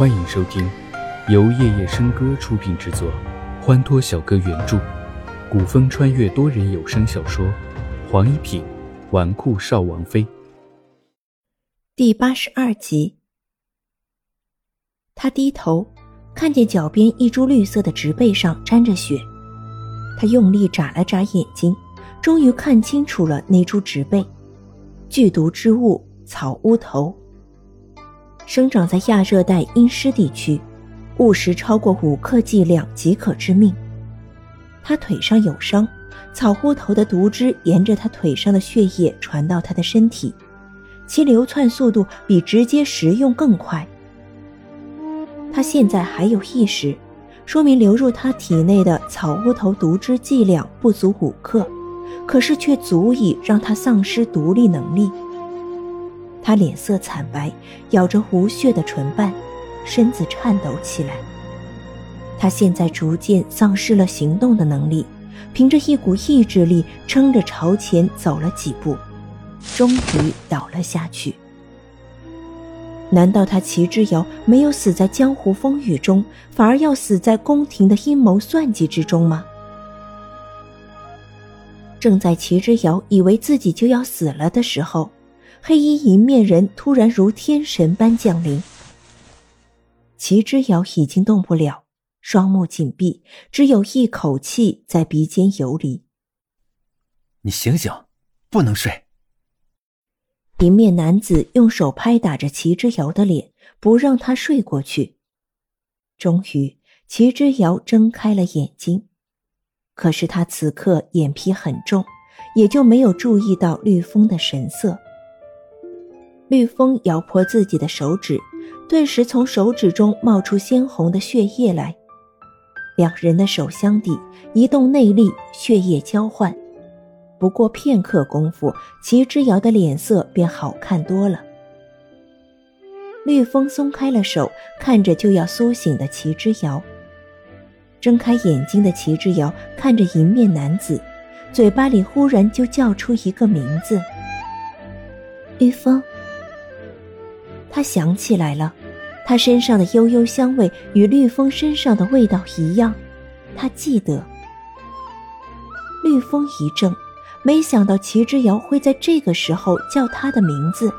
欢迎收听由夜夜笙歌出品制作，欢脱小哥原著，古风穿越多人有声小说《黄一品纨绔少王妃》第八十二集。他低头看见脚边一株绿色的植被上沾着血，他用力眨了眨眼睛，终于看清楚了那株植被——剧毒之物草乌头。生长在亚热带阴湿地区，误食超过五克剂量即可致命。他腿上有伤，草乌头的毒汁沿着他腿上的血液传到他的身体，其流窜速度比直接食用更快。他现在还有意识，说明流入他体内的草乌头毒汁剂量不足五克，可是却足以让他丧失独立能力。他脸色惨白，咬着无血的唇瓣，身子颤抖起来。他现在逐渐丧失了行动的能力，凭着一股意志力撑着朝前走了几步，终于倒了下去。难道他齐之遥没有死在江湖风雨中，反而要死在宫廷的阴谋算计之中吗？正在齐之遥以为自己就要死了的时候。黑衣银面人突然如天神般降临。齐之遥已经动不了，双目紧闭，只有一口气在鼻尖游离。你醒醒，不能睡。迎面男子用手拍打着齐之遥的脸，不让他睡过去。终于，齐之遥睁开了眼睛，可是他此刻眼皮很重，也就没有注意到绿风的神色。绿风咬破自己的手指，顿时从手指中冒出鲜红的血液来。两人的手相抵，一动内力，血液交换。不过片刻功夫，齐之遥的脸色便好看多了。绿风松开了手，看着就要苏醒的齐之遥。睁开眼睛的齐之遥看着迎面男子，嘴巴里忽然就叫出一个名字：“绿风。”他想起来了，他身上的悠悠香味与绿风身上的味道一样，他记得。绿风一怔，没想到齐之遥会在这个时候叫他的名字。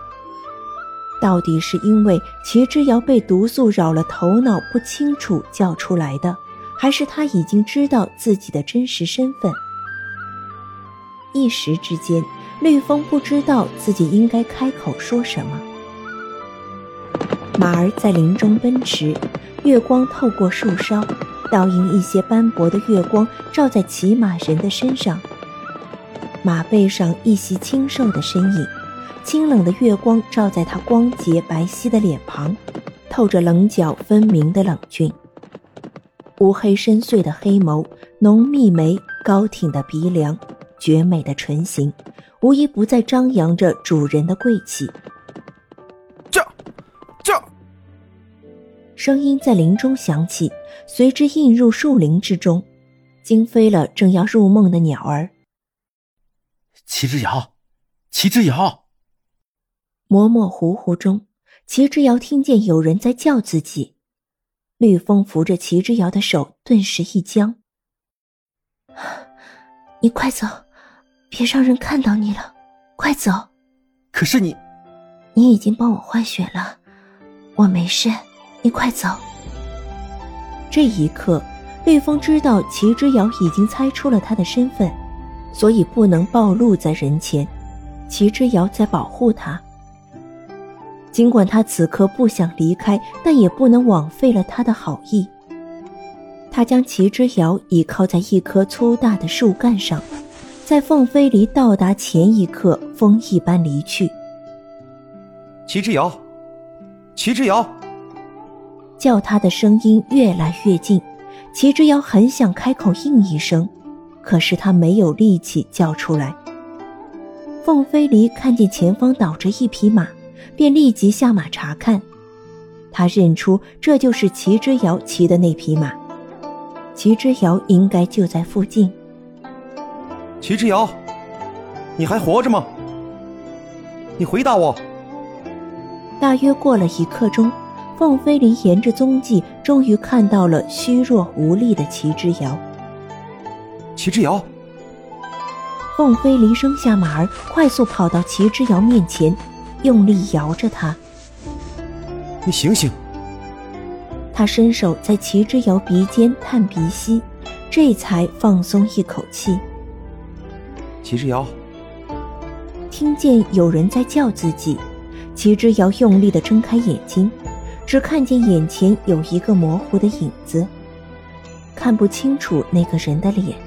到底是因为齐之遥被毒素扰了头脑不清楚叫出来的，还是他已经知道自己的真实身份？一时之间，绿风不知道自己应该开口说什么。马儿在林中奔驰，月光透过树梢，倒映一些斑驳的月光照在骑马人的身上。马背上一袭清瘦的身影，清冷的月光照在他光洁白皙的脸庞，透着棱角分明的冷峻。乌黑深邃的黑眸，浓密眉，高挺的鼻梁，绝美的唇形，无一不在张扬着主人的贵气。声音在林中响起，随之映入树林之中，惊飞了正要入梦的鸟儿。齐之遥，齐之遥。模模糊糊中，齐之遥听见有人在叫自己。绿风扶着齐之遥的手，顿时一僵。你快走，别让人看到你了，快走。可是你，你已经帮我换血了，我没事。你快走！这一刻，绿风知道齐之遥已经猜出了他的身份，所以不能暴露在人前。齐之遥在保护他。尽管他此刻不想离开，但也不能枉费了他的好意。他将齐之遥倚靠在一棵粗大的树干上，在凤飞离到达前一刻，风一般离去。齐之遥，齐之遥。叫他的声音越来越近，齐之遥很想开口应一声，可是他没有力气叫出来。凤飞离看见前方倒着一匹马，便立即下马查看。他认出这就是齐之遥骑的那匹马，齐之遥应该就在附近。齐之遥，你还活着吗？你回答我。大约过了一刻钟。凤飞离沿着踪迹，终于看到了虚弱无力的齐之遥。齐之遥，凤飞离扔下马儿，快速跑到齐之遥面前，用力摇着他。你醒醒！他伸手在齐之遥鼻尖探鼻息，这才放松一口气。齐之遥，听见有人在叫自己，齐之遥用力的睁开眼睛。只看见眼前有一个模糊的影子，看不清楚那个人的脸。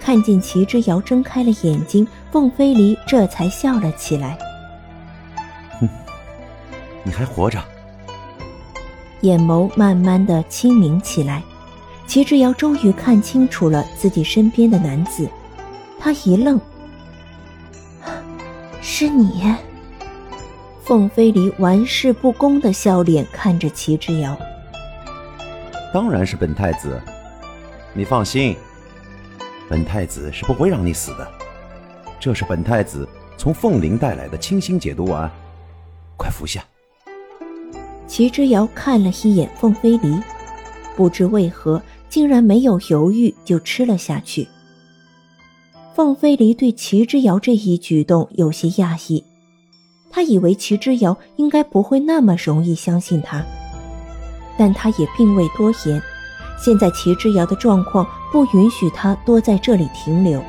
看见齐之遥睁开了眼睛，凤飞离这才笑了起来。哼，你还活着。眼眸慢慢的清明起来，齐之遥终于看清楚了自己身边的男子，他一愣：“ 是你。”凤飞离玩世不恭的笑脸看着齐之遥，当然是本太子，你放心，本太子是不会让你死的。这是本太子从凤陵带来的清心解毒丸，快服下。齐之遥看了一眼凤飞离，不知为何竟然没有犹豫就吃了下去。凤飞离对齐之遥这一举动有些讶异。他以为齐之遥应该不会那么容易相信他，但他也并未多言。现在齐之遥的状况不允许他多在这里停留。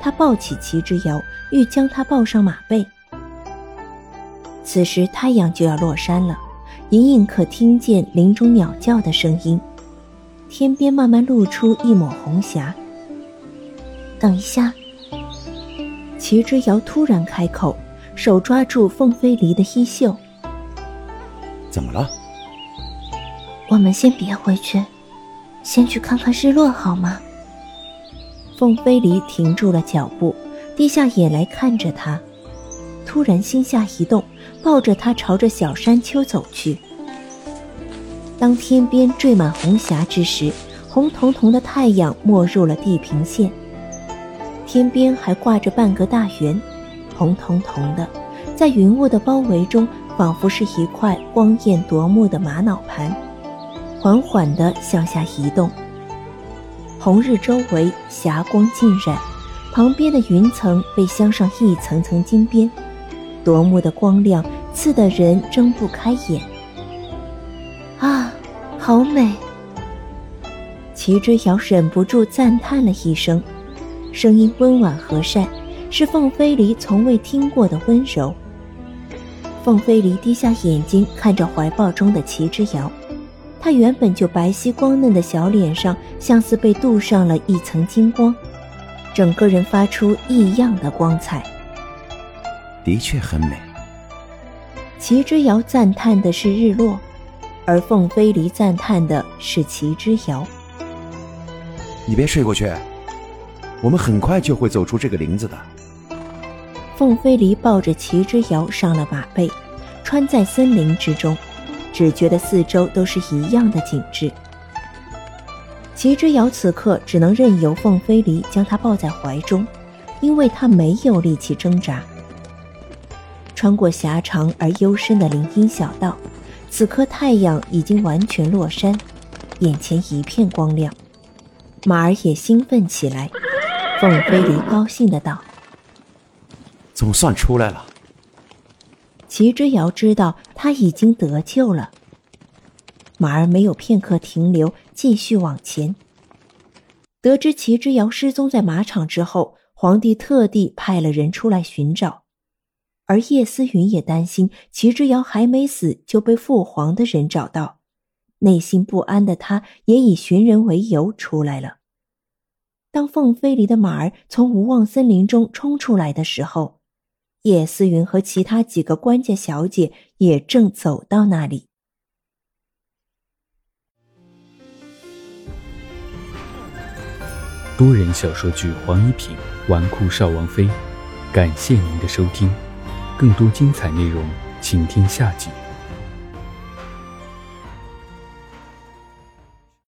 他抱起齐之遥，欲将他抱上马背。此时太阳就要落山了，隐隐可听见林中鸟叫的声音，天边慢慢露出一抹红霞。等一下，齐之遥突然开口。手抓住凤飞离的衣袖，怎么了？我们先别回去，先去看看日落好吗？凤飞离停住了脚步，低下眼来看着他，突然心下一动，抱着他朝着小山丘走去。当天边缀满红霞之时，红彤彤的太阳没入了地平线，天边还挂着半个大圆。红彤彤的，在云雾的包围中，仿佛是一块光艳夺目的玛瑙盘，缓缓地向下移动。红日周围霞光浸染，旁边的云层被镶上一层层金边，夺目的光亮刺得人睁不开眼。啊，好美！齐之遥忍不住赞叹了一声，声音温婉和善。是凤飞离从未听过的温柔。凤飞离低下眼睛看着怀抱中的齐之遥，他原本就白皙光嫩的小脸上，像是被镀上了一层金光，整个人发出异样的光彩。的确很美。齐之遥赞叹的是日落，而凤飞离赞叹的是齐之遥。你别睡过去，我们很快就会走出这个林子的。凤飞离抱着齐之遥上了马背，穿在森林之中，只觉得四周都是一样的景致。齐之遥此刻只能任由凤飞离将他抱在怀中，因为他没有力气挣扎。穿过狭长而幽深的林荫小道，此刻太阳已经完全落山，眼前一片光亮，马儿也兴奋起来。凤飞离高兴的道。总算出来了。齐之遥知道他已经得救了。马儿没有片刻停留，继续往前。得知齐之遥失踪在马场之后，皇帝特地派了人出来寻找，而叶思云也担心齐之遥还没死就被父皇的人找到，内心不安的他也以寻人为由出来了。当凤飞离的马儿从无望森林中冲出来的时候。叶思云和其他几个关键小姐也正走到那里。多人小说剧《黄一品纨绔少王妃》，感谢您的收听，更多精彩内容，请听下集。